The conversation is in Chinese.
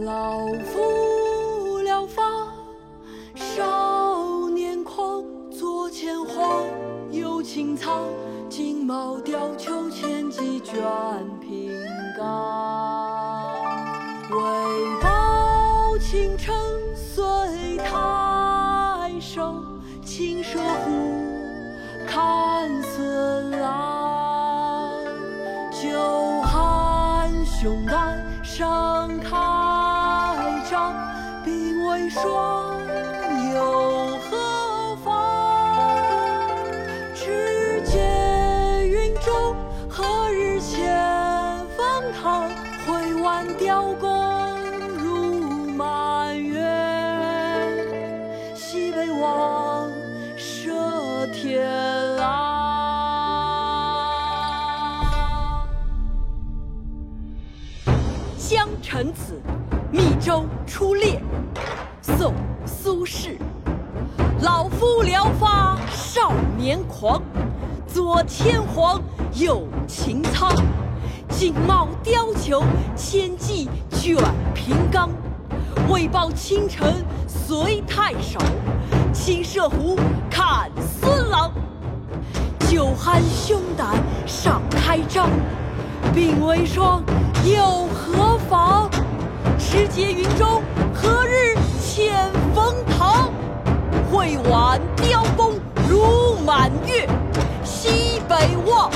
老夫聊发少年狂，左牵黄，右擎苍，锦帽貂裘，千骑卷平冈。为报倾城随太守，亲射虎，看孙郎。酒酣胸胆。霜又何妨？持节云中何日见风堂？挥腕雕弓如满月，西北望射天狼。《江城子·密州出猎》宋·苏轼。老夫聊发少年狂，左牵黄，右擎苍。锦帽貂裘，千骑卷平冈。为报倾城随太守，亲射虎，看孙郎。酒酣胸胆尚开张，鬓微霜，又何妨？持节云中，登堂？会挽雕弓如满月，西北望，